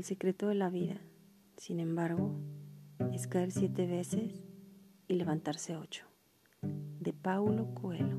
El secreto de la vida, sin embargo, es caer siete veces y levantarse ocho. De Paulo Coelho.